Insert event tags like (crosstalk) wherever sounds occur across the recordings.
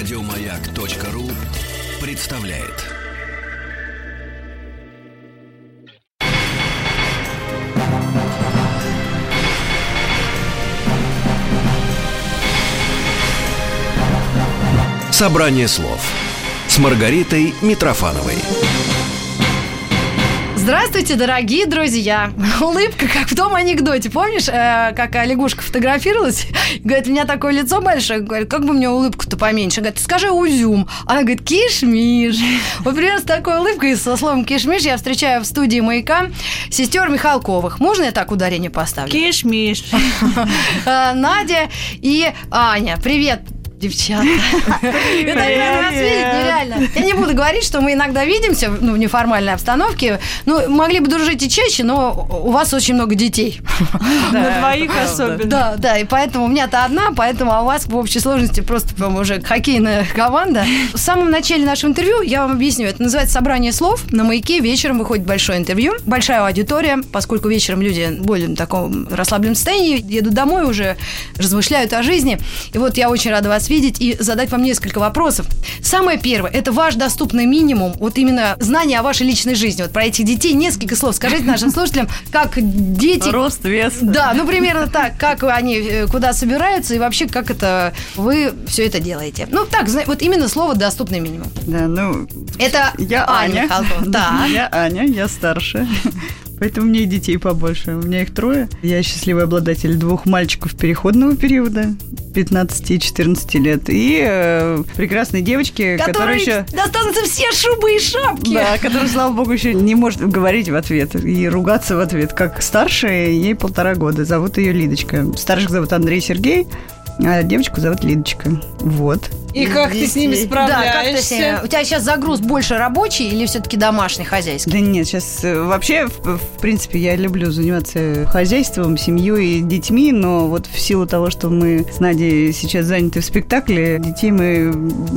Радиомаяк.ру представляет. Собрание слов с Маргаритой Митрофановой. Здравствуйте, дорогие друзья! (laughs) Улыбка, как в том анекдоте. Помнишь, э, как лягушка фотографировалась? (laughs) Говорит, у меня такое лицо большое. Говорит, как бы мне улыбку-то поменьше? Говорит, скажи узюм. Она говорит, кишмиш. (laughs) Вот примерно с такой улыбкой, со словом кишмиш, я встречаю в студии «Маяка» сестер Михалковых. Можно я так ударение поставлю? Кишмиш. Э, Надя и Аня. Привет, девчата. Это раз видеть нереально. Я не буду говорить, что мы иногда видимся ну, в неформальной обстановке. Ну, могли бы дружить и чаще, но у вас очень много детей. На двоих особенно. Да, да, и поэтому у меня-то одна, поэтому а у вас в общей сложности просто по уже хоккейная команда. В самом начале нашего интервью я вам объясню. Это называется «Собрание слов». На «Маяке» вечером выходит большое интервью, большая аудитория, поскольку вечером люди более в таком расслабленном состоянии, едут домой уже, размышляют о жизни. И вот я очень рада вас видеть и задать вам несколько вопросов. Самое первое – это ваш доступный минимум, вот именно знание о вашей личной жизни. Вот про этих детей несколько слов. Скажите нашим слушателям, как дети... Рост, вес. Да, ну примерно так, как они э, куда собираются и вообще как это вы все это делаете. Ну так, вот именно слово доступный минимум. Да, ну, Это я Аня Аня. Да. (laughs) Я Аня, я старше. Поэтому у меня и детей побольше. У меня их трое. Я счастливый обладатель двух мальчиков переходного периода, 15 и 14 лет. И э, прекрасной девочки, которая Которые еще... достанутся все шубы и шапки. Да, которая, слава богу, еще не может говорить в ответ и ругаться в ответ. Как старшая, ей полтора года. Зовут ее Лидочка. Старших зовут Андрей Сергей, а девочку зовут Лидочка. Вот. И как ты с ними Да, как ты справляешься? У тебя сейчас загруз больше рабочий или все-таки домашний, хозяйский? Да нет, сейчас вообще, в, в принципе, я люблю заниматься хозяйством, семьей и детьми, но вот в силу того, что мы с Надей сейчас заняты в спектакле, детей мы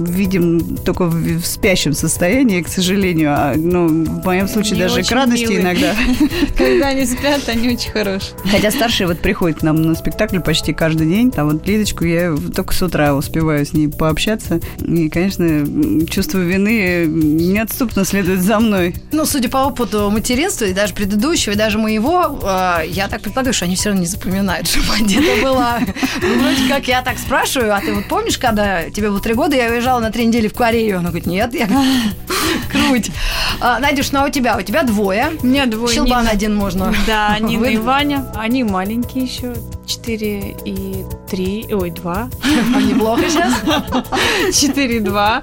видим только в, в спящем состоянии, к сожалению. А, ну, в моем случае Они даже к радости милые. иногда. (laughs) Когда они спят, они очень хорошие. Хотя старший вот приходит к нам на спектакль почти каждый день. Там вот Лидочку я только с утра успеваю с ней пообщаться. И, конечно, чувство вины неотступно следует за мной. Ну, судя по опыту материнства, и даже предыдущего, и даже моего, э, я так предполагаю, что они все равно не запоминают, что где-то была. Ну, вроде как я так спрашиваю, а ты вот помнишь, когда тебе было три года, я уезжала на три недели в Корею? Она говорит, нет, я говорю, (laughs) круть. А, Надюш, ну а у тебя? У тебя двое. У меня двое. Щелбан Нина- один можно. Да, (laughs) Нина и Ваня. Они маленькие еще. Четыре и три. Ой, два. (laughs) А, Неплохо сейчас. (laughs) Четыре и два.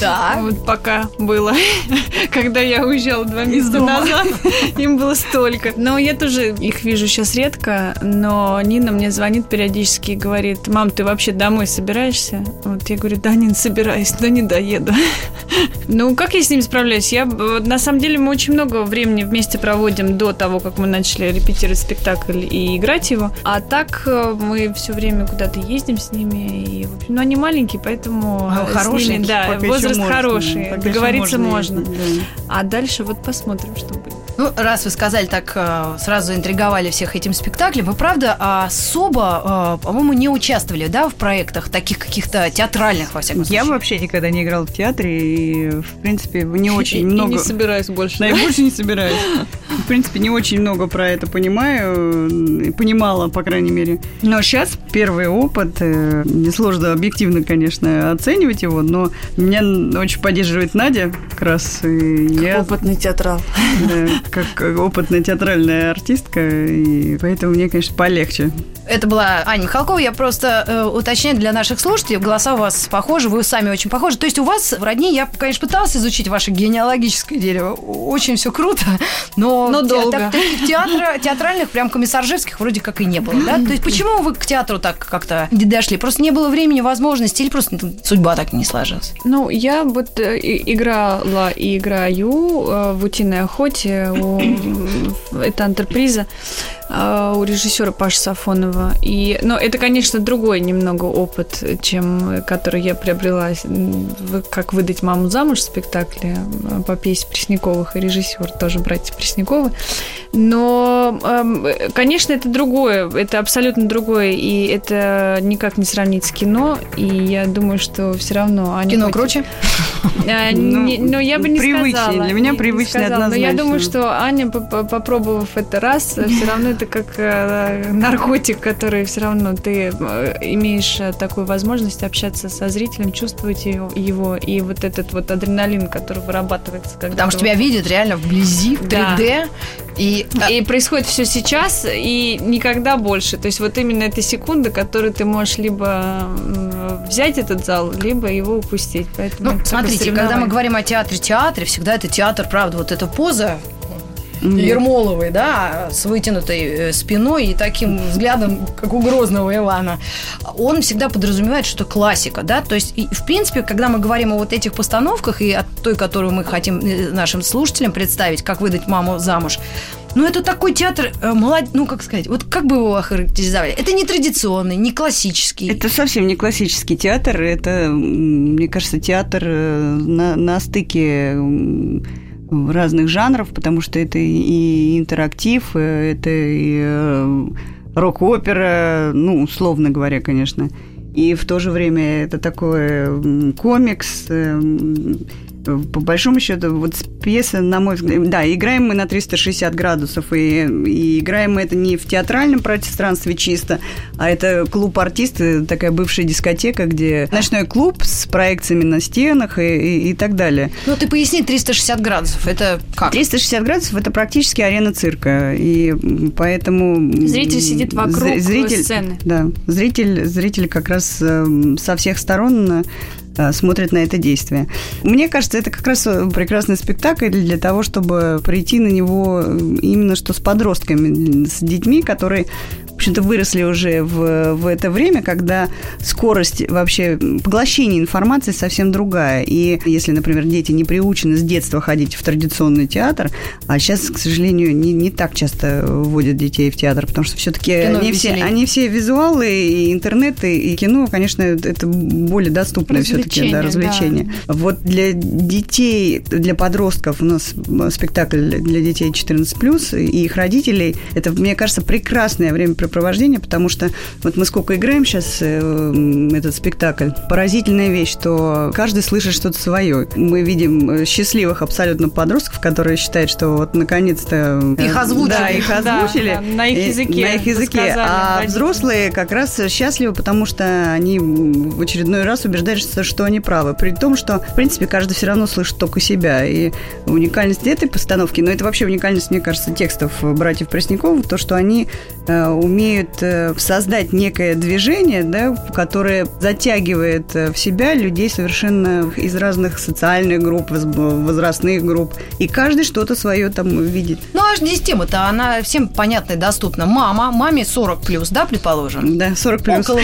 Так. Вот пока было. (laughs) Когда я уезжала два месяца назад, им было столько. Но я тоже их вижу сейчас редко, но Нина мне звонит периодически и говорит, мам, ты вообще домой собираешься? Вот я говорю, да, Нин, собираюсь, но не доеду. Ну, как я с ними справляюсь? Я, э, на самом деле, мы очень много времени вместе проводим до того, как мы начали репетировать спектакль и играть его. А так э, мы все время куда-то ездим с ними. И, в общем, ну, они маленькие, поэтому Ну, э, с хорошие, ними, да, возраст можно, хороший, договориться можно. ездить, да. А дальше вот посмотрим, что будет. Ну, раз вы сказали так, э, сразу интриговали всех этим спектаклем, вы, правда, особо, э, по-моему, не участвовали, да, в проектах таких каких-то театральных, во всяком случае? Я вообще никогда не играла в театре и, в принципе, не (laughs) очень И- и много... не собираюсь больше. Да, я больше не собираюсь. В принципе, не очень много про это понимаю, и понимала, по крайней мере. Но сейчас первый опыт, э, несложно объективно, конечно, оценивать его, но меня очень поддерживает Надя как раз. И я, Опытный театрал. да, как опытная театральная артистка, и поэтому мне, конечно, полегче. Это была Аня Михалкова. Я просто э, уточняю для наших слушателей. Голоса у вас похожи, вы сами очень похожи. То есть у вас в родне, я, конечно, пыталась изучить ваше генеалогическое дерево. Очень все круто, но, Но те- долго. так- театра- театральных, прям комиссаржевских вроде как и не было. Да? То есть почему вы к театру так как-то не дошли? Просто не было времени, возможности, или просто судьба так не сложилась? Ну, я вот э, играла и играю э, в «Утиной охоте» это антреприза. А, у режиссера Паши Сафонова. И, но это, конечно, другой немного опыт, чем который я приобрела, как выдать маму замуж в спектакле а, по пьесе Пресняковых и режиссер тоже братья Пресняковы. Но, конечно, это другое, это абсолютно другое, и это никак не сравнить с кино. И я думаю, что все равно Аня кино круче. (laughs) А, но я бы не сказала. Для меня привычно однозначно. Но я думаю, что Аня, попробовав это раз, все равно это как э, наркотик, который все равно ты э, имеешь э, такую возможность общаться со зрителем, чувствовать его, и вот этот вот адреналин, который вырабатывается. Потому что тебя видят реально вблизи, в 3D, и, и происходит все сейчас и никогда больше. То есть вот именно эта секунда, которую ты можешь либо взять этот зал, либо его упустить. Поэтому ну, смотрите, когда мы говорим о театре, театре, всегда это театр, правда, вот эта поза mm-hmm. Ермоловой, да, с вытянутой э, спиной и таким взглядом, как у Грозного Ивана, он всегда подразумевает, что классика, да, то есть, и, в принципе, когда мы говорим о вот этих постановках и о той, которую мы хотим э, нашим слушателям представить, как выдать маму замуж, ну, это такой театр, э, молод... ну, как сказать, вот как бы его охарактеризовали? Это не традиционный, не классический. Это совсем не классический театр, это, мне кажется, театр на, на стыке разных жанров, потому что это и интерактив, э, это и э, рок-опера, ну, условно говоря, конечно. И в то же время это такой комикс, э, по большому счету, вот пьеса, на мой взгляд, да, играем мы на 360 градусов, и, и играем мы это не в театральном пространстве чисто, а это клуб артисты, такая бывшая дискотека, где ночной клуб с проекциями на стенах и, и, и так далее. Ну, ты поясни 360 градусов, это как? 360 градусов – это практически арена цирка, и поэтому… Зритель сидит вокруг зритель, сцены. Да, зритель, зритель как раз эм, со всех сторон Э, смотрят на это действие. Мне кажется, это как раз э, прекрасный спектакль для того, чтобы прийти на него э, именно что с подростками, с детьми, которые в общем-то, выросли уже в, в это время, когда скорость вообще поглощения информации совсем другая. И если, например, дети не приучены с детства ходить в традиционный театр, а сейчас, к сожалению, не, не так часто вводят детей в театр, потому что все-таки они все, они все визуалы, и интернет, и, и кино, конечно, это более доступное все-таки да, развлечение. Да. Вот для детей, для подростков у нас спектакль для детей 14+, и их родителей, это, мне кажется, прекрасное время времяпрепровождение, потому что вот мы сколько играем сейчас э, этот спектакль, поразительная вещь, что каждый слышит что-то свое. Мы видим э, счастливых абсолютно подростков, которые считают, что вот наконец-то... Э, их озвучили. Да, их (laughs) озвучили. Да, на их языке. На их языке. А взрослые как раз счастливы, потому что они в очередной раз убеждаются, что они правы. При том, что, в принципе, каждый все равно слышит только себя. И уникальность этой постановки, но это вообще уникальность, мне кажется, текстов братьев Пресняковых, то, что они э, умеют э, создать некое движение, да, которое затягивает э, в себя людей совершенно из разных социальных групп, возрастных групп. И каждый что-то свое там видит. Ну, аж здесь тема-то, она всем понятна и доступна. Мама, маме 40 плюс, да, предположим? Да, 40 плюс. Около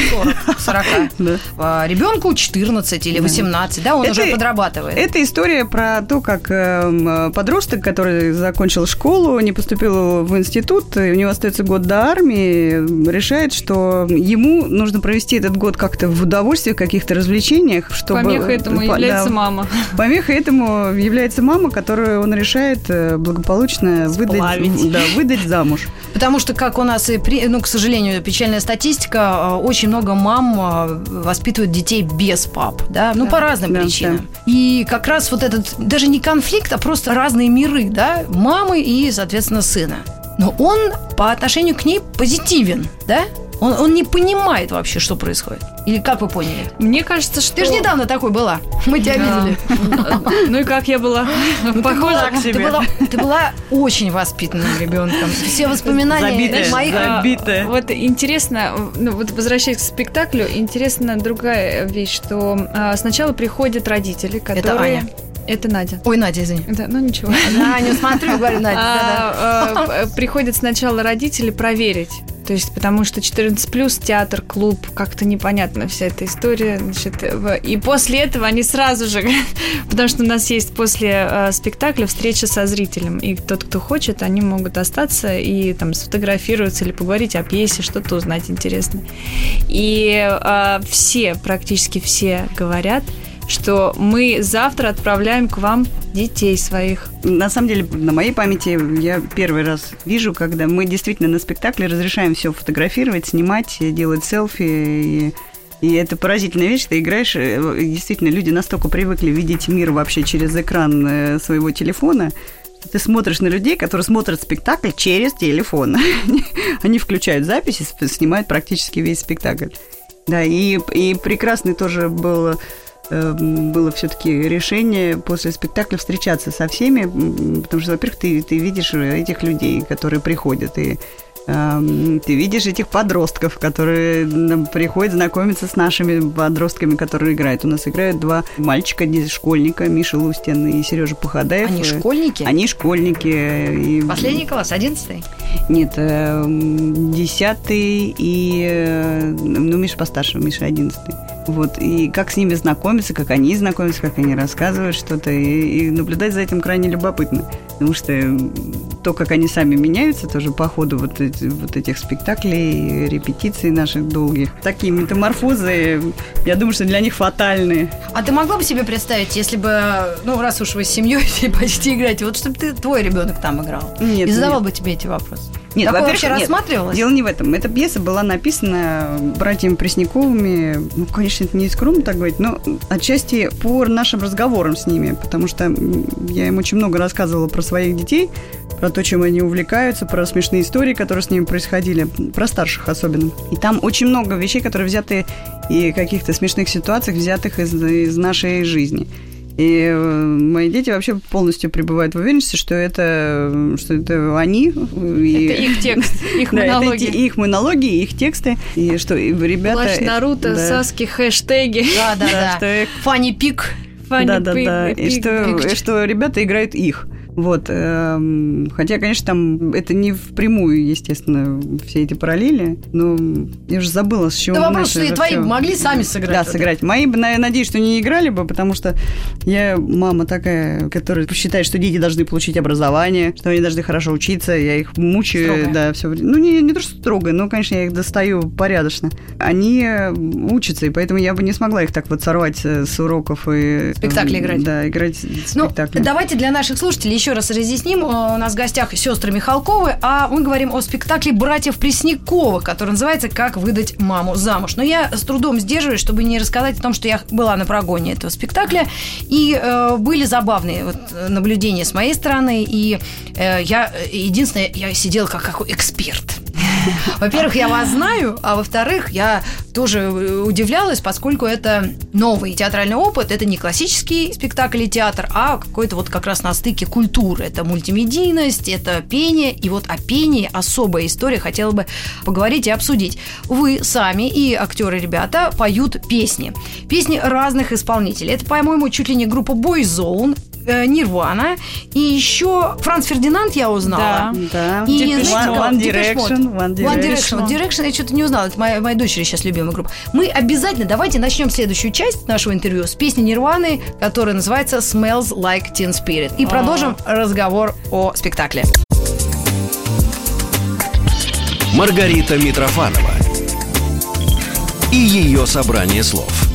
40, 40. (laughs) Да. А, ребенку 14 или 18, да, он уже подрабатывает. Это история про то, как эм, подросток, который закончил школу, не поступил в институт, и у него остается год до армии, решает, что ему нужно провести этот год как-то в удовольствии, в каких-то развлечениях, чтобы... Помеха этому по, является да, мама. Помеха этому является мама, которую он решает э, благополучно выдать, да, выдать замуж. Потому что, как у нас, и ну, к сожалению, печальная статистика, э, очень много мам э, воспитывают детей без пап, да, ну, да, по разным да, причинам. Да. И как раз вот этот, даже не конфликт, а просто разные миры, да, мамы и, соответственно, сына но он по отношению к ней позитивен, да? Он, он не понимает вообще, что происходит. Или как вы поняли? Мне кажется, что... Ты же недавно такой была. Мы тебя видели. (laughs) Ну и как я была? Ну, Похожа к себе. Ты была очень воспитанным ребенком. Все воспоминания моих... Забитая. Вот интересно, ну вот возвращаясь к спектаклю, интересна другая вещь, что а, сначала приходят родители, которые... Это Аня. Это Надя. Ой, Надя, извини. Да, ну ничего. Аню смотрю, говорю, Надя. А, а, приходят сначала родители проверить, То есть, потому что 14 плюс театр, клуб, как-то непонятно вся эта история. Значит, и после этого они сразу же, (laughs) потому что у нас есть после э, спектакля встреча со зрителем. И тот, кто хочет, они могут остаться и там сфотографироваться или поговорить о пьесе, что-то узнать интересное. И э, все, практически все говорят, что мы завтра отправляем к вам детей своих. На самом деле, на моей памяти я первый раз вижу, когда мы действительно на спектакле разрешаем все фотографировать, снимать, делать селфи. И, и это поразительная вещь. Ты играешь, э, действительно, люди настолько привыкли видеть мир вообще через экран э, своего телефона, ты смотришь на людей, которые смотрят спектакль через телефон. (laughs) Они включают записи, снимают практически весь спектакль. Да, и, и прекрасный тоже был э, было все-таки решение после спектакля встречаться со всеми, потому что, во-первых, ты, ты видишь этих людей, которые приходят, и эм, ты видишь этих подростков, которые приходят знакомиться с нашими подростками, которые играют. У нас играют два мальчика, школьника, Миша Лустин и Сережа Пахадаев. Они Э, школьники? Они школьники. И... Последний класс, одиннадцатый? Нет, э, м, десятый и... э, Ну, Миша постарше, Миша одиннадцатый. Вот, и как с ними знакомиться, как они знакомятся, как они рассказывают что-то, и, и наблюдать за этим крайне любопытно. Потому что то, как они сами меняются, тоже по ходу вот, эти- вот этих спектаклей, репетиций наших долгих. Такие метаморфозы, я думаю, что для них фатальны. А ты могла бы себе представить, если бы, ну, раз уж вы с семьей (laughs) почти играете, вот чтобы ты, твой ребенок там играл? Нет, и задавал нет. бы тебе эти вопросы? Нет, Такое вообще нет. рассматривалось? Дело не в этом. Эта пьеса была написана братьями Пресняковыми. Ну, конечно, это не скромно так говорить, но отчасти по нашим разговорам с ними, потому что я им очень много рассказывала про своих детей, про то, чем они увлекаются, про смешные истории, которые с ними происходили, про старших особенно. И там очень много вещей, которые взяты и каких-то смешных ситуациях, взятых из, из нашей жизни. И э, мои дети вообще полностью пребывают в уверенности, что это, что это они. И, Это их текст, (laughs) их да, это монологи. их монологи, их тексты. И что и ребята... Плащ это- Наруто, да. Саски, хэштеги. (laughs) Да, да, Да, да. Фанни Пик. Фанни да, да, да. И Пиг, что, Пиг. и что ребята играют их. Вот. эм, хотя, конечно, там это не впрямую, естественно, все эти параллели. Но я уже забыла, с чего Да вопрос, что и это твои всё. могли сами сыграть. Да, вот сыграть. Мои, надеюсь, что не играли бы, потому что я мама такая, которая считает, что дети должны получить образование, что они должны хорошо учиться. Я их мучаю, Строгая. да, все время. Ну, не, не то, что строго, но, конечно, я их достаю порядочно. Они э, учатся, и поэтому я бы не смогла их так вот сорвать э, с уроков и... Спектакли э, играть. Да, играть Ну, спектакли. давайте для наших слушателей еще раз разъясним. Э, У нас в гостях сестры Михалковы, а мы говорим о спектакле братьев Пресняковых, который называется «Как выдать маму замуж». Но я с трудом сдерживаюсь, чтобы не рассказать о том, что я была на прогоне этого спектакля, и э, были забавные вот, наблюдения с моей стороны, и э, я, э, единственное, я сидела как, как эксперт. (laughs) Во-первых, я вас знаю, а во-вторых, я тоже э, удивлялась, поскольку это новый театральный опыт, это не классический спектакль и театр, а какой-то вот как раз на стыке культуры. Это мультимедийность, это пение, и вот о пении особая история, хотела бы поговорить и обсудить. Вы сами и актеры ребята поют песни. Песни разных исполнителей. Это, по-моему, чуть ли не группа Boyzone, э, Нирвана, и еще Франц Фердинанд я узнала. Да. И Depeche знаете, One, One Depeche Mode. Direction. One One Direction. Direction. Direction я что-то не узнала. Это моя, моя дочери сейчас любимая группа. Мы обязательно давайте начнем следующую часть нашего интервью с песни Нирваны, которая называется Smells Like Teen Spirit. И продолжим разговор о спектакле. Маргарита Митрофанова и ее собрание слов.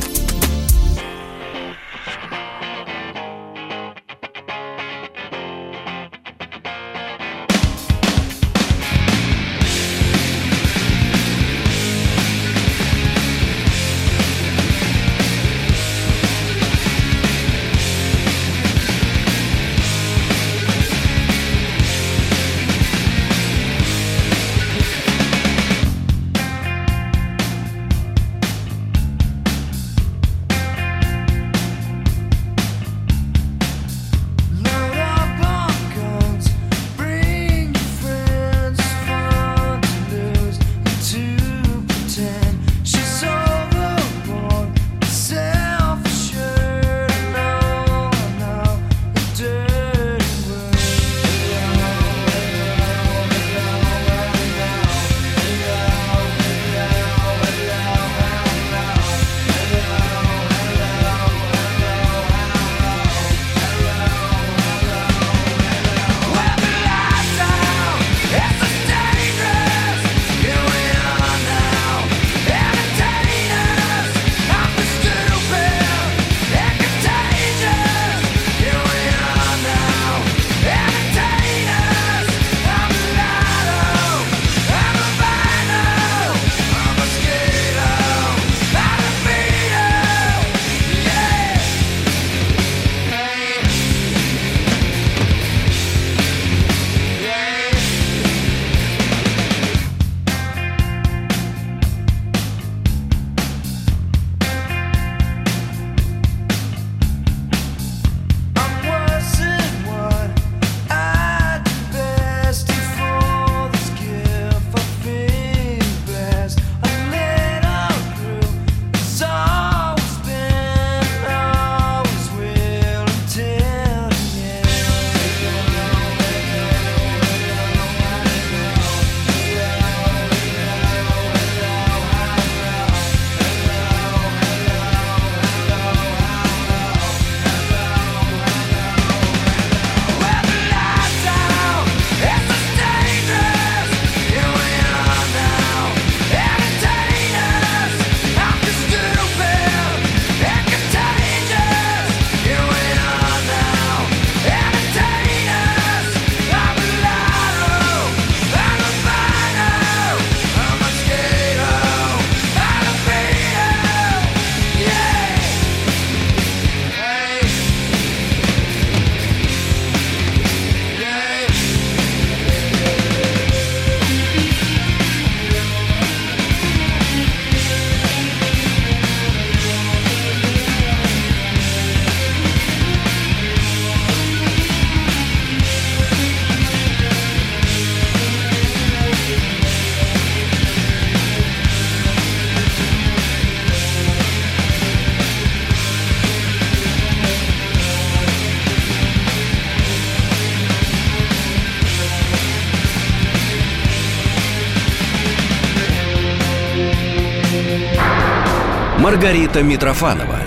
Маргарита Митрофанова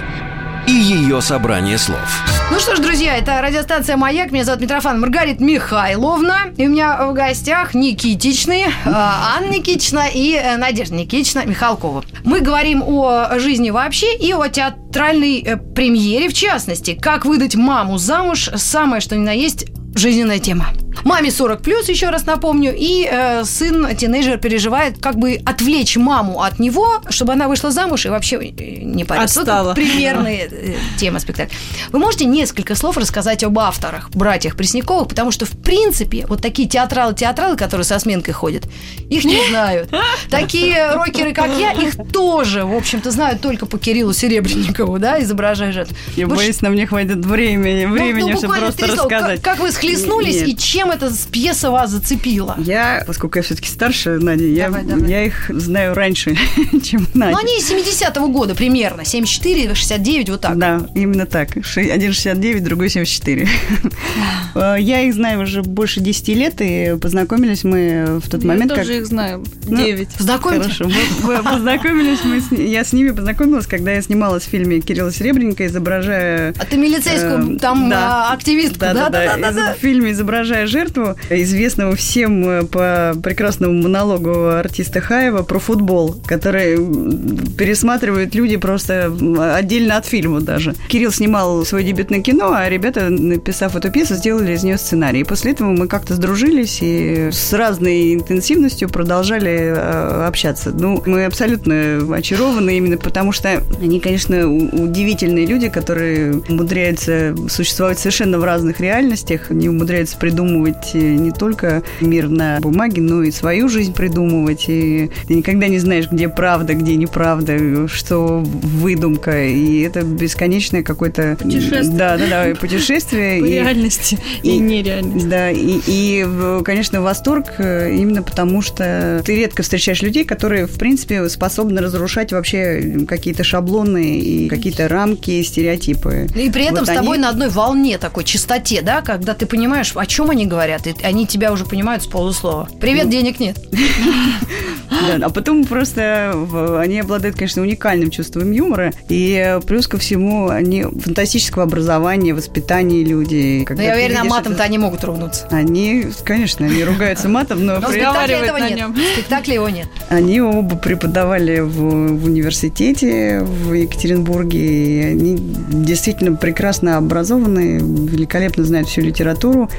и ее собрание слов. Ну что ж, друзья, это радиостанция «Маяк». Меня зовут Митрофан Маргарита Михайловна. И у меня в гостях Никитичны, э, Анна Никитична и э, Надежда Никитична Михалкова. Мы говорим о жизни вообще и о театральной э, премьере в частности. Как выдать маму замуж, самое что ни на есть жизненная тема. Маме 40 плюс, еще раз напомню, и э, сын, тинейджер, переживает, как бы отвлечь маму от него, чтобы она вышла замуж и вообще э, не париться. Отстала. Вот примерная э, тема спектакля. Вы можете несколько слов рассказать об авторах, братьях Пресняковых, потому что, в принципе, вот такие театралы-театралы, которые со сменкой ходят, их не знают. Такие рокеры, как я, их тоже, в общем-то, знают только по Кириллу Серебренникову, да, изображая жертву. Я Вот боюсь, нам не хватит времени, ну, времени, ну, чтобы буквально просто рассказать. Как, как вы схлестнулись Нет. и чем эта пьеса вас зацепила? Я, поскольку я все-таки старше, Надя, я, Давай, давай. я их знаю раньше, (laughs) чем Надя. Ну, они из 70-го года примерно. 74, 69, вот так. Да, именно так. Один 69, другой 74. (laughs) Э, Я их знаю уже больше 10 лет, и познакомились мы в тот Я момент, тоже как... их знаю. Ну, Девять. Знакомьте. Хорошо. Мы- мы познакомились, мы с я с ними познакомилась, когда я снималась в фильме Кирилла Серебренника, изображая... А ты милицейскую Эм, там да. а, активистку, да? Да, да, да, да. Из- В фильме «Изображая жертву», известного всем э, по прекрасному монологу артиста Хаева про футбол, который пересматривают люди просто отдельно от фильма даже. Кирилл снимал свое дебютное кино, а ребята, написав эту пьесу, сделали из нее сценарий. И после этого мы как-то сдружились и с разной интенсивностью продолжали э, общаться. Ну, мы абсолютно очарованы именно потому, что они, конечно, удивительные люди, которые умудряются существовать совершенно в разных реальностях, они умудряются придумывать э, не только мир на бумаге, но и свою жизнь придумывать. И ты никогда не знаешь, где правда, где неправда, что выдумка. И это бесконечное какое-то... Путешествие. Да, да, да, путешествие. По И- реальности и, и- нереальности. да, и, и, в- конечно, восторг э, именно потому, что ты редко встречаешь людей, которые, в принципе, способны разрушать вообще какие-то шаблоны и какие-то рамки, стереотипы. И при этом Вот с тобой они- на одной волне такой чистоте, да, когда ты понимаешь, о чем они говорят, и они тебя уже понимают с полуслова. Привет, Ну. денег нет. (laughs) Да, а потом просто они обладают, конечно, уникальным чувством юмора, и плюс ко всему они фантастического образования, воспитания люди. Но я уверена, матом-то они могут ругнуться. Они, конечно, они ругаются матом, но (laughs) Но в при спектакле разговаривают этого на нет. нем. В спектакле его нет. Они оба преподавали в, в университете в Екатеринбурге, и они действительно прекрасно образованы, великолепно знают всю литературу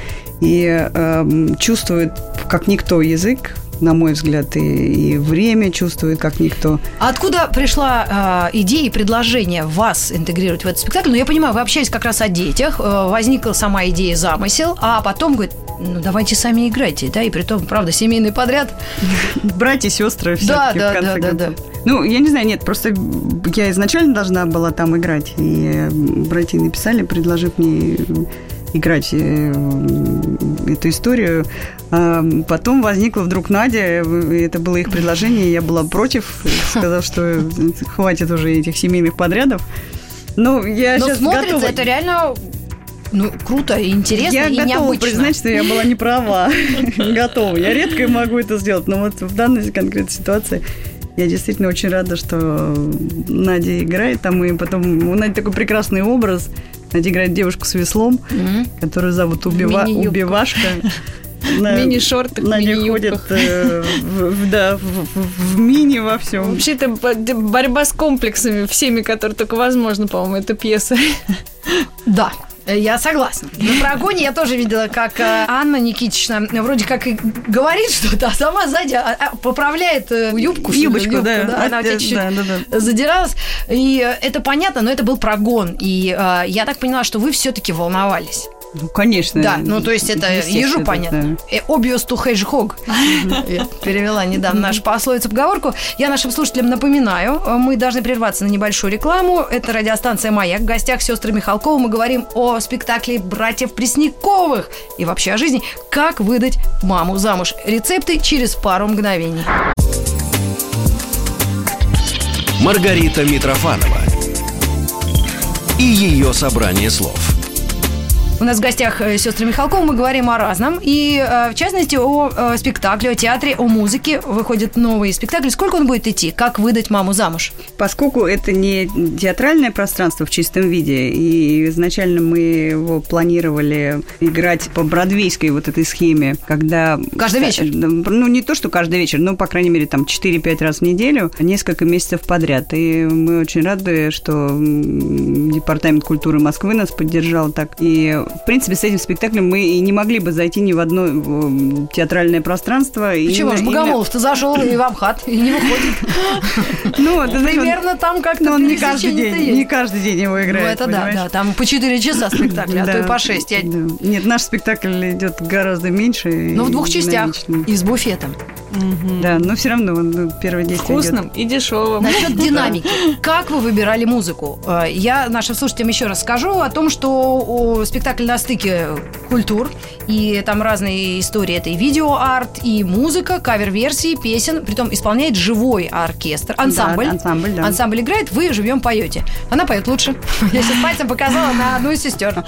и эм, чувствуют, как никто, язык, на мой взгляд, и, и время чувствует, как никто. А откуда пришла э, идея и предложение вас интегрировать в этот спектакль? Ну, я понимаю, вы общались как раз о детях, э, возникла сама идея замысел, а потом говорит, ну, давайте сами играйте, да, и при том, правда, семейный подряд. (laughs) Братья, сестры, Да, все-таки, да, в конце да, да, концов. Ну, я не знаю, нет, просто я изначально должна была там играть, и братья написали, предложив мне играть э, эту историю. А потом возникла вдруг Надя, э, это было их предложение, я была против, сказав, что хватит уже этих семейных подрядов. Ну, я Но сейчас смотрится готова. это реально ну, круто и интересно, я и готова необычно. признать, что я была не права. (laughs) готова. Я редко могу это сделать, но вот в данной конкретной ситуации я действительно очень рада, что Надя играет там, и потом у Нади такой прекрасный образ. Надя играет девушку с веслом, Мгм. которую зовут Убива... Убивашка. (laughs) На- Мини-шортах, Надя мини-юбках. ходит э, в, да, в, в- в мини во всем. Вообще, это бо- д- борьба с комплексами всеми, которые только возможно, по-моему, эта пьеса. Да. Э, Я согласна. На прогоне я тоже видела, как э, Анна Никитична вроде как и говорит что-то, а сама сзади а, а, поправляет э, юбку. Юбочку, да. Она у тебя чуть-чуть да, да, да. задиралась. И э, это понятно, но это был прогон. И э, я так поняла, что вы все-таки волновались. Ну, конечно. Да, ну то есть это ежу да. понятно. Э, Obvious to hedgehog. (laughs) Я перевела недавно нашу пословицу-поговорку. Я нашим слушателям напоминаю, э, мы должны прерваться на небольшую рекламу. Это радиостанция «Маяк». В гостях сестры Михалкова мы говорим о спектакле «Братьев Пресняковых» и вообще о жизни. Как выдать маму замуж. Рецепты через пару мгновений. Маргарита Митрофанова и ее собрание слов. У нас в гостях э, сестры Михалкова, мы говорим о разном. И, э, в частности, о э, спектакле, о театре, о музыке. Выходит новый спектакль. Сколько он будет идти? Как выдать маму замуж? Поскольку это не театральное пространство в чистом виде, и изначально мы его планировали играть по бродвейской вот этой схеме, когда... Каждый вечер? Ну, не то, что каждый вечер, но, по крайней мере, там 4-5 раз в неделю, несколько месяцев подряд. И мы очень рады, что Департамент культуры Москвы нас поддержал так. И, в принципе, с этим спектаклем мы и не могли бы зайти ни в одно театральное пространство. Почему? Именно, Богомолов-то зашел и в Амхат, и не выходит. (laughs) Ну, примерно там как-то он не каждый день, не каждый день его играет. Ну, это да, да, там по 4 часа спектакль, а то и по 6. Нет, наш спектакль идет гораздо меньше. Ну, в двух частях и с буфетом. Да, но все равно ну, первое действие Вкусным и дешевым. Насчет (laughs) динамики. Как вы выбирали музыку? Э, я нашим слушателям еще раз скажу о том, что спектакль на стыке культур, и там разные истории. Это и видеоарт, и музыка, кавер-версии, песен. Притом исполняет живой оркестр, ансамбль. Да, ансамбль, да. Ансамбль играет, вы живьем поете. Она поет лучше. (laughs) Я сейчас пальцем показала на одну из сестер.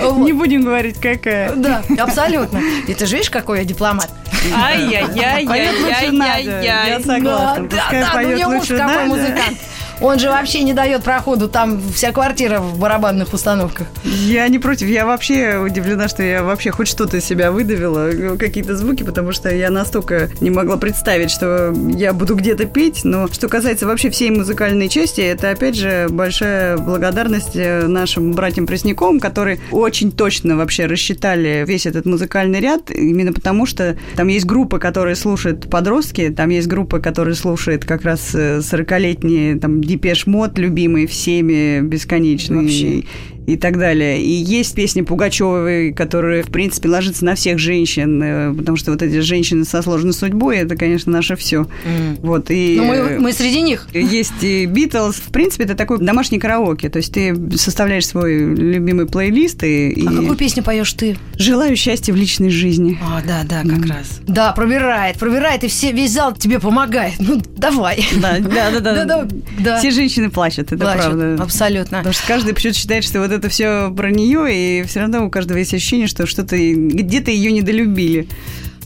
(laughs) Не будем говорить, какая. Да, абсолютно. И ты же видишь, какой я дипломат. Ай-яй-яй-яй-яй-яй. Я согласна. Да, да, ну не муж какой музыкант. Он же вообще не дает проходу, там вся квартира в барабанных установках. Я не против, я вообще удивлена, что я вообще хоть что-то из себя выдавила, какие-то звуки, потому что я настолько не могла представить, что я буду где-то петь, но что касается вообще всей музыкальной части, это опять же большая благодарность э, нашим братьям Пресняковым, которые очень точно вообще рассчитали весь этот музыкальный ряд, именно потому что там есть группы, которые слушают подростки, там есть группы, которые слушают как раз 40-летние, э, там, Depeche Mode, любимый всеми, бесконечный. Вообще и так далее. И есть песни Пугачевой, которые, в принципе, ложатся на всех женщин, э, потому что вот эти женщины со сложной судьбой, это, конечно, наше все. Mm. Вот, и Но мы, мы среди них. Есть и Битлз. В принципе, это такой домашний караоке. То есть ты составляешь свой любимый плейлист. И, а и... какую песню поешь ты? Желаю счастья в личной жизни. А, да, да, как mm. раз. Да, пробирает, пробирает, и все, весь зал тебе помогает. Ну, давай. Да, да, да. да, (laughs) да. Все женщины плачут, это правда. абсолютно. Потому что каждый почему-то считает, что вот это все про нее, и все равно у каждого есть ощущение, что что-то где-то ее недолюбили.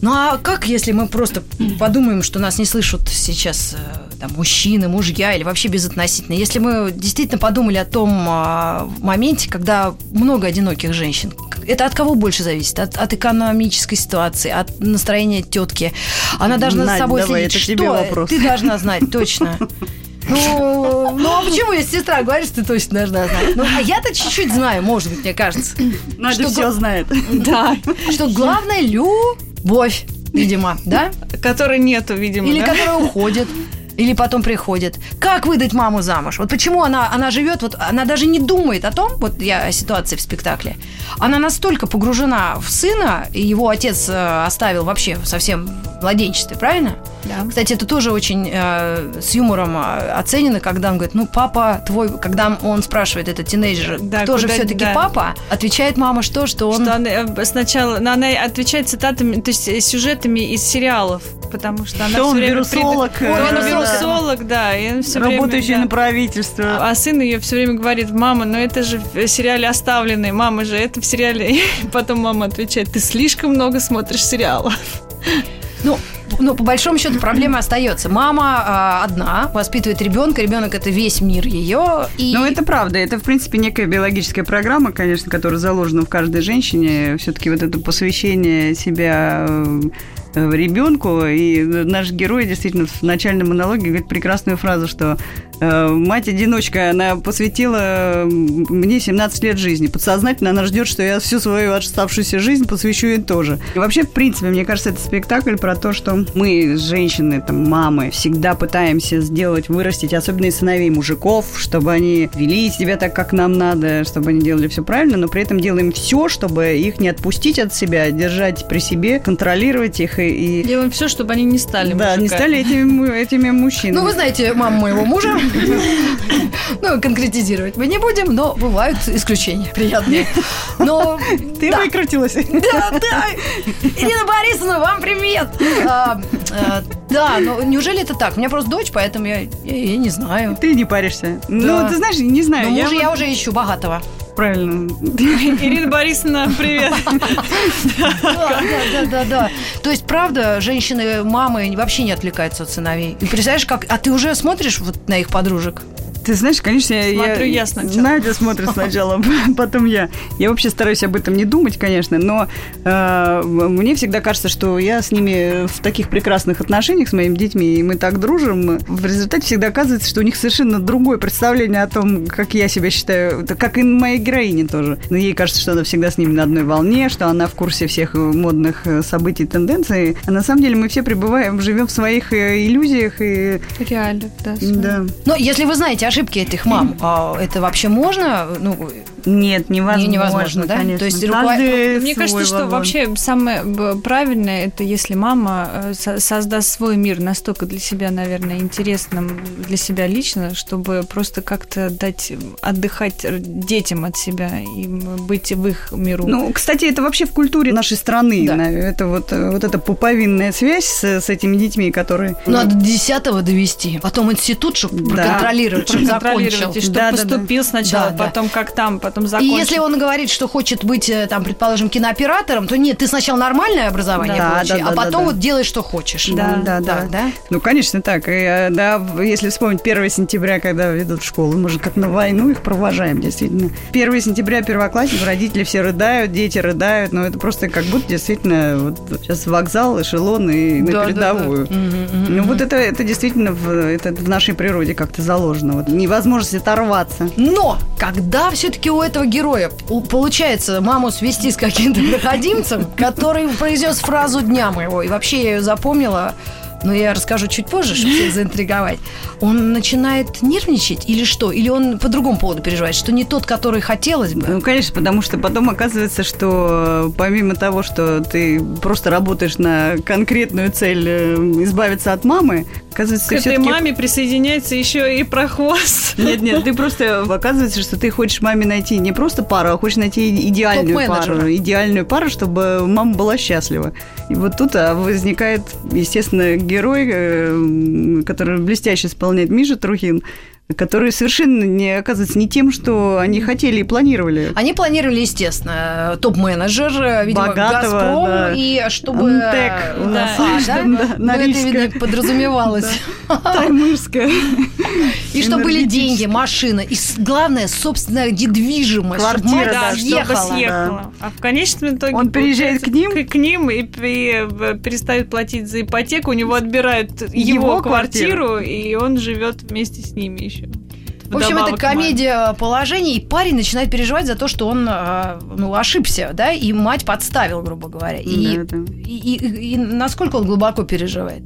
Ну а как, если мы просто подумаем, что нас не слышат сейчас э, там, мужчины, мужья или вообще безотносительно? Если мы действительно подумали о том а, моменте, когда много одиноких женщин, это от кого больше зависит? От, от экономической ситуации, от настроения тетки. Она должна Надь, собой давай, следить. Это что? вопрос. Ты должна знать, точно. (laughs) Ну, ну а почему, если сестра говорит, ты точно должна знать? Ну, а я-то чуть-чуть знаю, может быть, мне кажется. Надя что все знает. Да. Что главное любовь, видимо, да? Которой нету, видимо, Или которая уходит или потом приходит. Как выдать маму замуж? Вот почему она, она живет, вот она даже не думает о том, вот я о ситуации в спектакле, она настолько погружена в сына, и его отец э, оставил вообще совсем в младенчестве, правильно? Да. Кстати, это тоже очень э, с юмором э, оценено, когда он говорит, ну, папа твой, когда он спрашивает, этот тинейджер, да, кто же все-таки да. папа, отвечает мама что, что он... Что она э, сначала, она отвечает цитатами, то есть сюжетами из сериалов, потому что она что все он время... Вирусолог. Пред... Он да. вирусолог, да. И он все Работающий время, да. на правительство. А сын ее все время говорит, мама, но это же в сериале оставленный, мама же это в сериале. (laughs) Потом мама отвечает, ты слишком много смотришь сериалов. Ну, ну, по большому счету проблема остается. Мама э, одна воспитывает ребенка, ребенок это весь мир ее. И... Ну, это правда. Это, в принципе, некая биологическая программа, конечно, которая заложена в каждой женщине. Все-таки вот это посвящение себя э, ребенку. И наш герой действительно в начальном монологе говорит прекрасную фразу, что мать-одиночка, она посвятила мне 17 лет жизни. Подсознательно она ждет, что я всю свою оставшуюся жизнь посвящу ей тоже. И вообще, в принципе, мне кажется, это спектакль про то, что мы, женщины, там, мамы, всегда пытаемся сделать, вырастить, особенно и сыновей мужиков, чтобы они вели себя так, как нам надо, чтобы они делали все правильно, но при этом делаем все, чтобы их не отпустить от себя, держать при себе, контролировать их и... и... Делаем все, чтобы они не стали Да, мужиками. не стали этими, этими мужчинами. Ну, вы знаете маму моего мужа. Ну, конкретизировать мы не будем, но бывают исключения приятные. Но... Ты выкрутилась. Да, да. Ирина Борисовна, вам привет. А, а, да, но неужели это так? У меня просто дочь, поэтому я, я, я не знаю. Ты не паришься. Ну, ты знаешь, не знаю. Ну, мужа я уже ищу богатого. Правильно. (laughs) Ирина Борисовна, привет. Да, да, да, да, да. То есть, правда, женщины, мамы вообще не отвлекаются от сыновей. И представляешь, как... А ты уже смотришь вот на их подружек? Ты знаешь, конечно, я... Смотрю я сначала. Надя смотрит сначала, (laughs) потом я. Я вообще стараюсь об этом не думать, конечно, но э, мне всегда кажется, что я с ними в таких прекрасных отношениях с моими детьми, и мы так дружим. В результате всегда оказывается, что у них совершенно другое представление о том, как я себя считаю, как и моей героине тоже. Но ей кажется, что она всегда с ними на одной волне, что она в курсе всех модных э, событий, тенденций. А на самом деле мы все пребываем, живем в своих э, иллюзиях и... Реально, да. Да. Но если вы знаете ошибки этих мам, а это вообще можно? Ну, Нет, невозможно, Не- невозможно, да? конечно. То есть руко- Каждый Мне свой кажется, что вагон. вообще самое правильное это если мама э, со- создаст свой мир настолько для себя, наверное, интересным для себя лично, чтобы просто как-то дать отдыхать р- детям от себя и быть в их миру. Ну, кстати, это вообще в культуре нашей страны. Да. Это вот, э, вот эта пуповинная связь с, с этими детьми, которые... надо до десятого довести, потом институт, чтобы Да. проконтролировать, чтобы закончил. И что Да, да, да. поступил сначала, Да, да. потом как там, потом И закончил. если он говорит, что хочет быть, э, там, предположим, кинооператором, то нет, ты сначала нормальное образование Да, получи, да, да, а да, потом да. вот делай, что хочешь. Да, да, да. да. Ну, конечно, так. И, э, да, если вспомнить 1 сентября, когда ведут в школу, мы же как на войну их провожаем, действительно. 1 сентября первоклассник, родители все рыдают, дети рыдают, но это просто как будто действительно вот сейчас вокзал, эшелон и на Да, да, передовую. да. Мгм, мгм, Ну, мгм. вот это, это действительно в, это в нашей природе как-то заложено. Вот невозможность оторваться. Но когда все-таки у этого героя получается маму свести с каким-то (laughs) проходимцем, который произнес фразу дня моего, и вообще я ее запомнила, но я расскажу чуть позже, чтобы всех заинтриговать. Он начинает нервничать или что? Или он по другому поводу переживает, что не тот, который хотелось бы? Ну, конечно, потому что потом оказывается, что э, помимо того, что ты просто работаешь на конкретную цель э, избавиться от мамы, оказывается, К этой маме присоединяется еще и прохвост. Нет, нет, ты просто (laughs) оказывается, что ты хочешь маме найти не просто пару, а хочешь найти идеальную пару, идеальную пару, чтобы мама была счастлива. И вот тут а, возникает, естественно, герой, э, который блестяще исполняет Миша Трухин, который совершенно не оказывается не тем, что они хотели и планировали. Они планировали, естественно, топ-менеджер, э, видимо, Богатого, «Газпром», да. и чтобы... Антек у Да, нас а, слишком, да? да, Ну, это, видно, подразумевалось. (laughs) Таймырская. (laughs) И что были деньги, машина, и главное, собственная недвижимость. чтобы Квартира, да, Да, съехала, чтобы съехала. А в конечном итоге Он переезжает к ним? к, ним и пе- перестает платить за ипотеку, у него отбирают его, Его квартиру, и он живет вместе с ними еще. В общем, это комедия положений, и парень начинает переживать за то, что он э, ну, ошибся, да, и мать подставил, грубо говоря. И, Да, да. и, и- и насколько он глубоко переживает?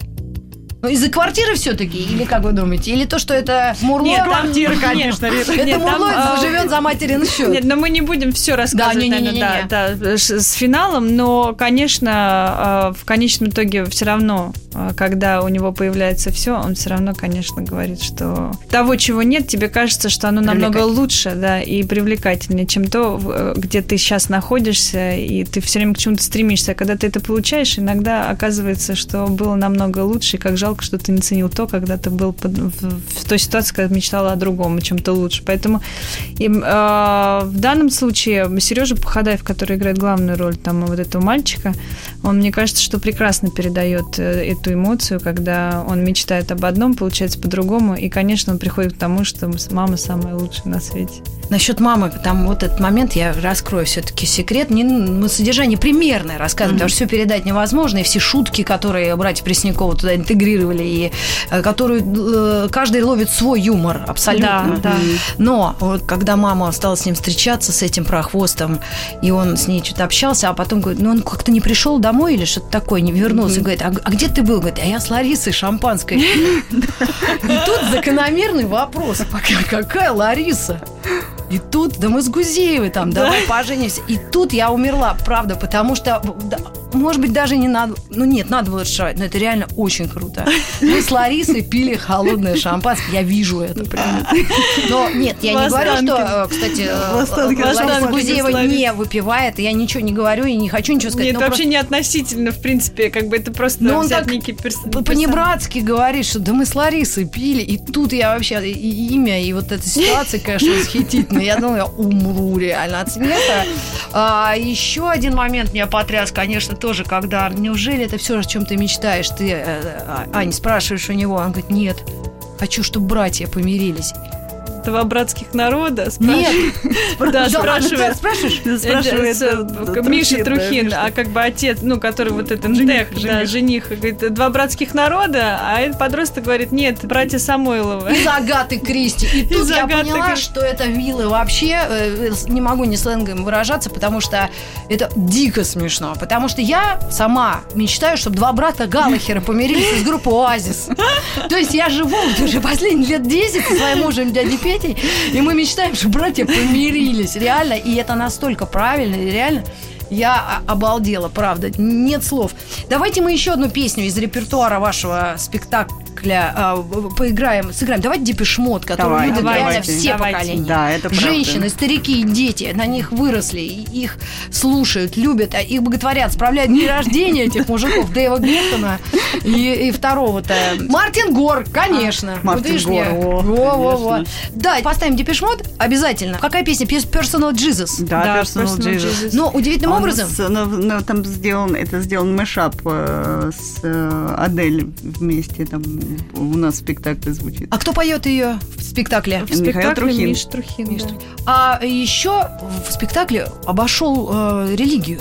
Ну, из-за квартиры все-таки, или как вы думаете? Или то, что это Мурло? Нет, Квартира, конечно, Рита. это Мурло а, живет за материн счет. Нет, но мы не будем все рассказывать, наверное, да, с финалом, но, конечно, э, в конечном итоге все равно, э, когда у него появляется все, он все равно, конечно, говорит, что того, чего нет, тебе кажется, что оно намного лучше, да, и привлекательнее, чем то, э, где ты сейчас находишься, и ты все время к чему-то стремишься. А когда ты это получаешь, иногда оказывается, что было намного лучше, и как жалко, что ты не ценил то, когда ты был под- в, в той ситуации, когда мечтала о другом, о чем-то лучше. Поэтому и, э, в данном случае Сережа Пахадаев, который играет главную роль там вот этого мальчика, он, мне кажется, что прекрасно передает э, эту эмоцию, когда он мечтает об одном, получается по-другому, и, конечно, он приходит к тому, что мама самая лучшая на свете. Насчет мамы, там вот этот момент я раскрою все-таки секрет. Не, мы содержание примерное рассказываем, потому что все передать невозможно, и все шутки, которые братья Пресняковы туда интегрировали, и э, которые э, каждый ловит свой юмор абсолютно. Да, да. Но вот когда мама стала с ним встречаться, с этим прохвостом, и он с ней что-то общался, а потом говорит, ну он как-то не пришел домой или что-то такое, не вернулся, говорит, а, а где ты был? Говорит, а я с Ларисой шампанское. пил». И тут закономерный вопрос, «Какая- Лариса? И тут, да мы с Гузеевой там, давай поженимся. И тут я умерла, правда, потому что может быть, даже не надо... Ну, нет, надо было расшифровать, но это реально очень круто. Мы с Ларисой пили холодное шампанское. Я вижу это прям. Но нет, я не говорю, что, э, кстати, э, Востанкин. Лариса Гузеева не выпивает. Я ничего не говорю и не хочу ничего сказать. Нет, но это вообще не относительно, в принципе, как бы это просто Ну, он так Понебратски говорит, что да мы с Ларисой пили, и тут я вообще и- имя, и вот эта ситуация, конечно, восхитительная. Я думаю, я умру реально от смеха. А, еще один момент меня потряс, конечно, тоже, когда неужели это все, о чем ты мечтаешь? Ты, э, а, Ань, спрашиваешь у него, он говорит, нет, хочу, чтобы братья помирились. Два братских народа. Нет, (laughs) Да, Да, спрашивает. Спрашивает Это, э, э, Миша Трухин, да, Трухин, Миша. а как бы отец, ну, который вот этот Жених, Тех, да, жених, говорит, два братских народа, а этот подросток говорит, нет, братья Самойловы. Из Агаты Кристи. (laughs) И тут я поняла, что это вилы вообще, э, не могу ни сленгом выражаться, потому что это дико смешно. Потому что я сама мечтаю, чтобы два брата Галлахера (laughs) помирились из группы «Оазис». То есть я живу уже последние лет 10 со своим мужем дядей Петей, и мы мечтаем, чтобы братья помирились. Реально. И это настолько правильно, реально. Я обалдела, правда. Нет слов. Давайте мы еще одну песню из репертуара вашего спектакля а, поиграем, сыграем. Давайте Депешмот, который Давайте, любят реально давайте. все Давайте. поколения. Да, это правда. Женщины, старики и дети на них выросли, их слушают, любят, а их боготворят, справляют дни рождения этих мужиков, Дэйва Глектона и, и второго-то. Мартин Гор, конечно. А, Мартин? Гор, о, Во-во-во. конечно. Да, поставим Депешмот обязательно. Какая песня? Пес- Personal Jesus. Да, Да, Personal Personal Jesus. Jesus. Но удивительным Он образом... с- ну, ну, там сделан, это сделан мешап э, с э, Адель вместе. Там у нас спектакль звучит. А кто поет ее в спектакле? В Михаил спектакле Трухин. Миша Трухин. Миша да. А еще в спектакле обошел э, религию.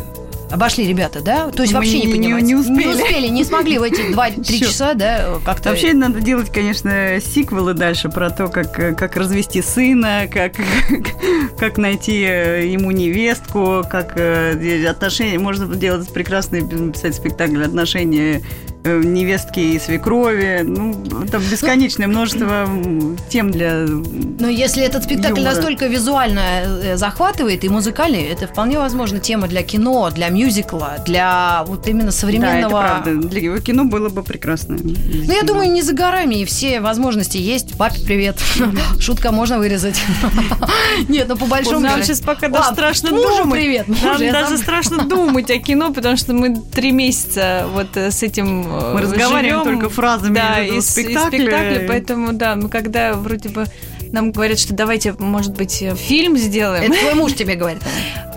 Обошли ребята, да? То есть Мы вообще не, не- не- понимаете. не успели. Не успели, не смогли в эти 2-3 Еще. часа, да, как-то... Вообще надо делать, конечно, сиквелы дальше про то, как, э, как развести сына, как, (laughs) как найти э, ему невестку, как э, отношения. Можно делать прекрасный писать спектакль отношения невестки и свекрови. Ну, там бесконечное множество м, тем для... Но если этот спектакль юмора. настолько визуально э, захватывает и музыкальный, это вполне возможно тема для кино, для мюзикла, для вот именно Да, это современного... правда. Для его кино было бы прекрасно. Ну, я думаю, не за горами, и все возможности есть. Папе привет. (laughs) Шутка можно вырезать. (laughs) Нет, ну по большому Нам сейчас пока даже страшно думать. привет. Нам даже страшно думать о кино, потому что мы три месяца вот э, с этим э, Мы разговариваем живем. только фразами да, из этого из, из спектакля. спектакля, поэтому да, мы когда вроде бы нам говорят, что давайте, может быть, э, фильм сделаем. Это твой муж тебе говорит.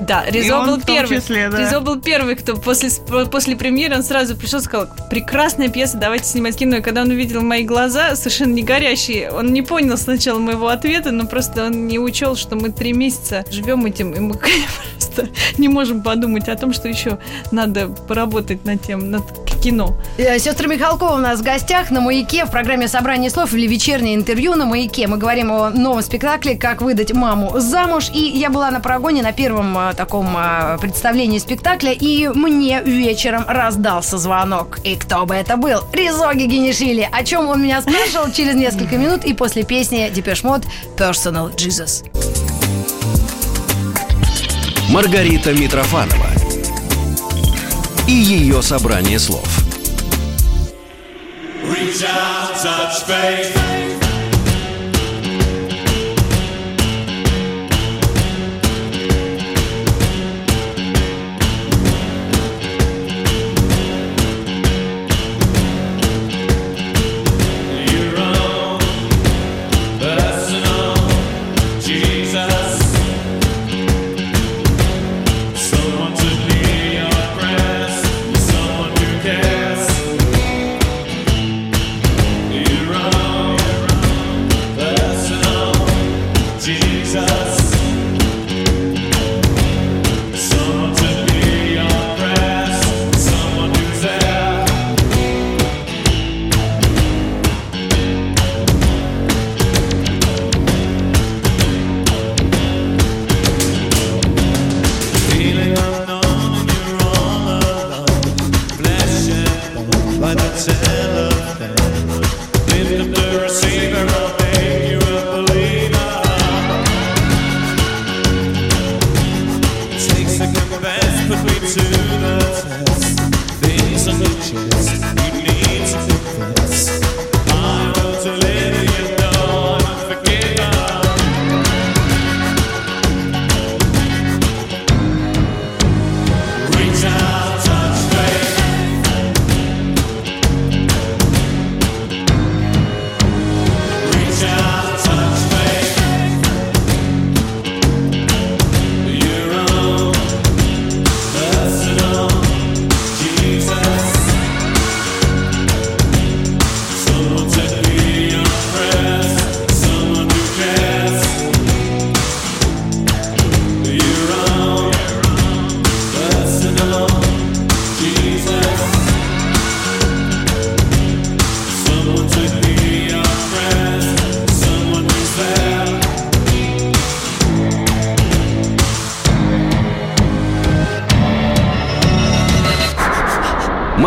Да, Ризо был первый. числе, да. Ризо был первый, кто после, после премьеры, он сразу пришел и сказал, прекрасная пьеса, давайте снимать кино. И когда он увидел мои глаза, совершенно не горящие, он не понял сначала моего ответа, но просто он не учел, что мы три месяца живем этим, и мы (laughs) просто не можем подумать о том, что еще надо поработать над тем, над кино. Э, Сестра Михалкова у нас в гостях на «Маяке» в программе «Собрание слов» или «Вечернее интервью» на «Маяке». Мы говорим о новом спектакле «Как выдать маму замуж». И я была на прогоне на первом а, таком а, представлении спектакля, и мне вечером раздался звонок. И кто бы это был? Ризо Гигинишвили. О чем он меня спрашивал через несколько минут, и после песни «Depeche Mode» «Personal Jesus». Маргарита Митрофанова и ее собрание слов. Reach out, touch faith.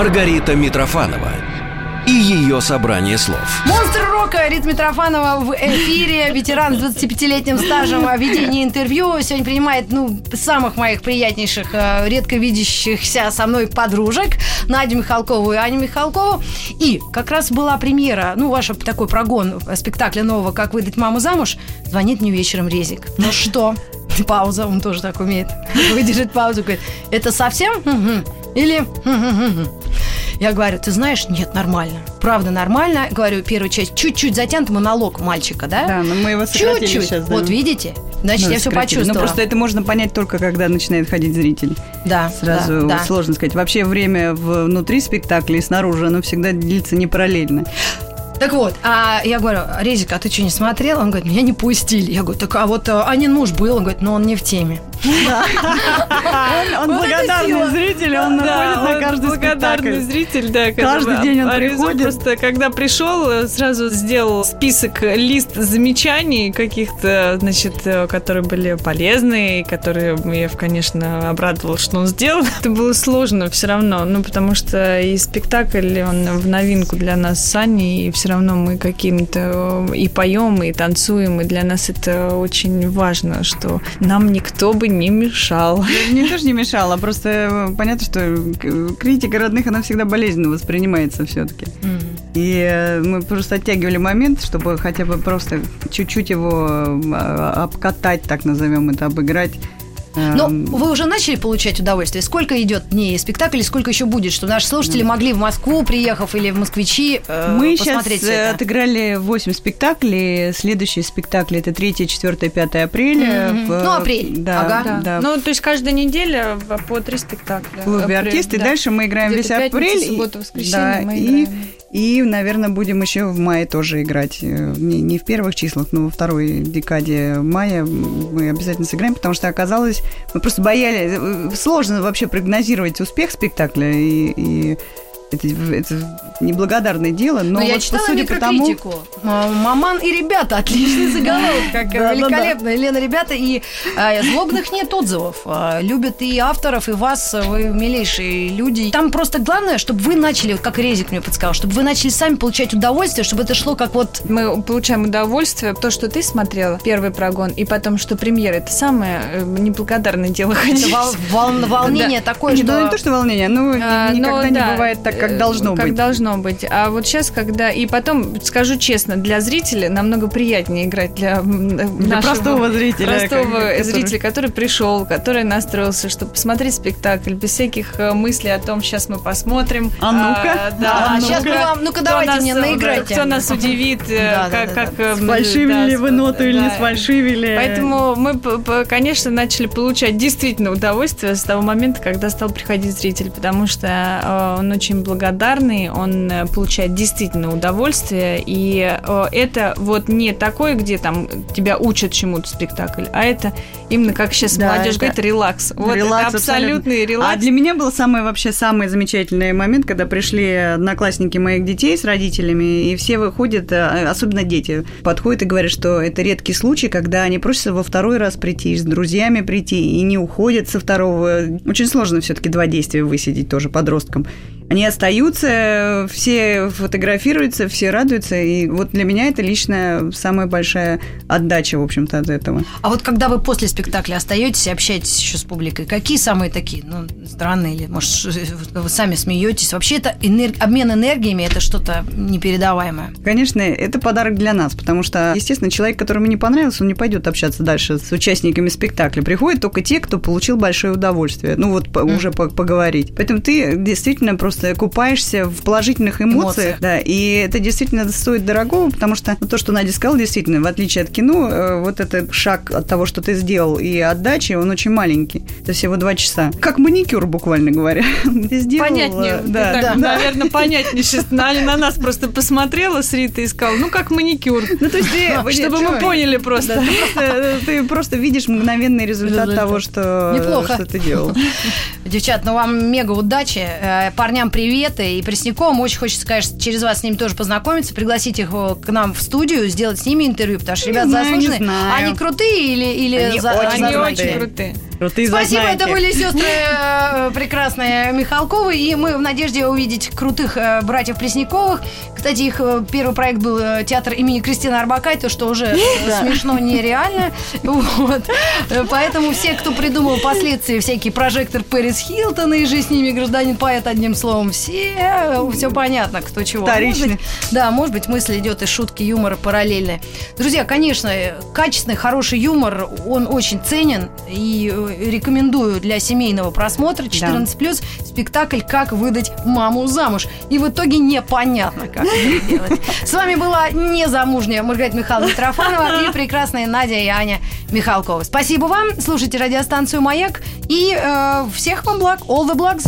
Маргарита Митрофанова и ее собрание слов. Монстр рока Рит Митрофанова в эфире. Ветеран с 25-летним стажем ведения интервью. Сегодня принимает, ну, самых моих приятнейших, э, редко видящихся со мной подружек. Надю Михалкову и Аню Михалкову. И как раз была премьера, ну, ваш такой прогон спектакля нового «Как выдать маму замуж». Звонит мне вечером Резик. Ну что? Пауза, он тоже так умеет. Выдержит паузу, говорит, это совсем? Или... Я говорю, ты знаешь, нет, нормально. Правда, нормально. Говорю, первую часть чуть-чуть затянут монолог мальчика, да? Да, но мы его сократили Чуть-чуть. сейчас. да. Вот видите? Значит, Ну, я все сократили. почувствовала. Ну, просто это можно понять только, когда начинает ходить зритель. Да, Сразу да, да. сложно сказать. Вообще время внутри спектакля и снаружи, оно всегда длится не параллельно. Так вот, а я говорю, Резик, а ты что, не смотрел? Он говорит, меня не пустили. Я говорю, так а вот Анин муж был. Он говорит, но он не в теме. Он благодарный зритель, он находит на каждый благодарный зритель, да. Каждый день он приходит. Просто когда пришел, сразу сделал список, лист замечаний каких-то, значит, э, которые были полезные, и которые я, конечно, обрадовала, что он сделал. (laughs) Это было сложно все равно, ну, потому что и спектакль, он в новинку для нас с Аней, и все равно мы каким-то э, и поем, и танцуем, и для нас это очень важно, что нам никто бы не мешал. (laughs) Мне тоже не мешало, просто э, понятно, что к- критика родных, она всегда болезненно воспринимается все-таки. И э, мы просто оттягивали момент, чтобы хотя бы просто чуть-чуть его э, обкатать, так назовем это, обыграть. Но Эм, вы уже начали получать удовольствие? Сколько идет дней спектакль и сколько еще будет? Чтобы наши слушатели могли в Москву, приехав, или в Москвичи, э, Мы сейчас посмотреть всё это? отыграли 8 спектаклей. Следующие спектакли это 3, 4, 5 апреля. Мгм. в, Ну, апрель. Да, Ага. Да. да, Ну, то есть каждая неделя по три спектакля. в клубе Апрель, артисты. И да. дальше мы играем Где-то весь пятница, апрель. и- суббота, воскресенье да, мы и, играем. и, наверное, будем еще в мае тоже играть. Э, Не, не в первых числах, но во второй декаде мая мы обязательно сыграем, потому что оказалось, мы просто боялись. э, Сложно вообще прогнозировать успех спектакля, и, и это, это неблагодарное дело, но Но Ну, я вот читала судя по тому, Маман и ребята, отличный заголовок, (laughs) как Да, да, великолепно. Елена, ребята, и э, злобных нет отзывов. Э, Любят и авторов, и вас, э, вы милейшие люди. Там просто главное, чтобы вы начали, вот как Резик мне подсказал, чтобы вы начали сами получать удовольствие, чтобы это шло как вот Мы получаем удовольствие. То, что ты смотрела, первый прогон, и потом, что премьера, это самое э, неблагодарное дело. вол- вол- волнение такое, Не, ну, не что... то, что волнение, ну, А, никогда но не да, бывает так, как э, должно как быть. должно быть. А вот сейчас, когда... И потом, скажу честно, для зрителя намного приятнее играть для, Для нашего простого зрителя. простого который- зрителя, который пришел, который настроился, чтобы посмотреть спектакль без всяких э, мыслей о том, сейчас мы посмотрим. А ну-ка, да, а сейчас мы вам, ну-ка давайте нас, мне э, наиграйте. Кто нас удивит, Да, как, да, как да. э, Сфальшивили да, ли вы ноту или не да. сфальшивили. Поэтому мы, конечно, начали получать действительно удовольствие с того момента, когда стал приходить зритель, потому что он очень благодарный, он э, получает действительно удовольствие, и э, это вот не такое, где там тебя учат чему-то спектакль, а это именно, как сейчас Да, молодежь это говорит, релакс. Вот Релакс это абсолютный релакс. А для меня был самый вообще самый замечательный момент, когда пришли одноклассники моих детей с родителями, и все выходят, э, особенно дети, подходят и говорят, что это редкий случай, когда они просятся во второй раз прийти, с друзьями прийти, и не уходят со второго. Очень сложно все-таки два действия высидеть тоже подросткам. Они остаются, все фотографируются, все радуются, и вот для меня это лично самая большая отдача, в общем-то, от этого. А вот когда вы после спектакля остаетесь и общаетесь еще с публикой, какие самые такие, ну, странные или, может, (laughs) вы сами смеетесь? Вообще это энер- обмен энергиями, это что-то непередаваемое. Конечно, это подарок для нас, потому что, естественно, человек, которому не понравился, он не пойдет общаться дальше с участниками спектакля. Приходят только те, кто получил большое удовольствие. Ну вот по- уже по- поговорить. Поэтому ты действительно просто купаешься в положительных эмоциях. Эмоциях. Да, и это действительно стоит дорогого, потому что ну, то, что Надя сказала, действительно, в отличие от кино, э, вот этот шаг от того, что ты сделал, и отдачи, он очень маленький. Это всего два часа. Как маникюр, буквально говоря. (laughs) Ты сделал, Понятнее, э, Да, так, да. наверное, понятнее. Сейчас на, на нас просто посмотрела с Ритой и сказала, ну как маникюр. Ну, то есть ты... (laughs) Чтобы мы поняли просто. Да, ты, просто, просто видишь мгновенный результат того, что, ты делал. (laughs) Девчат, ну вам мега удачи. Э, Парням привет. И Пресняком очень хочется, конечно, через вас с ними тоже познакомиться, пригласить их э, к нам в студию, сделать с ними интервью, потому что не заслуженные. Они крутые или, или Они за- очень Они очень крутые. крутые. Спасибо, зазнайки. это были сестры э, прекрасные Михалковы, и мы в надежде увидеть крутых э, братьев Пресняковых. Кстати, их э, первый проект был театр имени Кристины Арбакайте, что уже смешно нереально. Вот. Поэтому все, кто придумал впоследствии всякие прожектор Пэрис Хилтона и же с ними гражданин поэт, одним словом, все, все понятно, кто чего. Вторичный. Может быть, да, может быть, мысль идет из шутки юмора параллельной. Друзья, конечно, качественный, хороший юмор, он очень ценен и э, рекомендую для семейного просмотра 14+, спектакль «Как выдать маму замуж». И в итоге непонятно, как это делать. С вами была незамужняя Маргарита Михайловна Трофанова и прекрасная Надя и Аня Михалкова. Спасибо вам, слушайте радиостанцию «Маяк» и э, всех вам благ, all the blogs.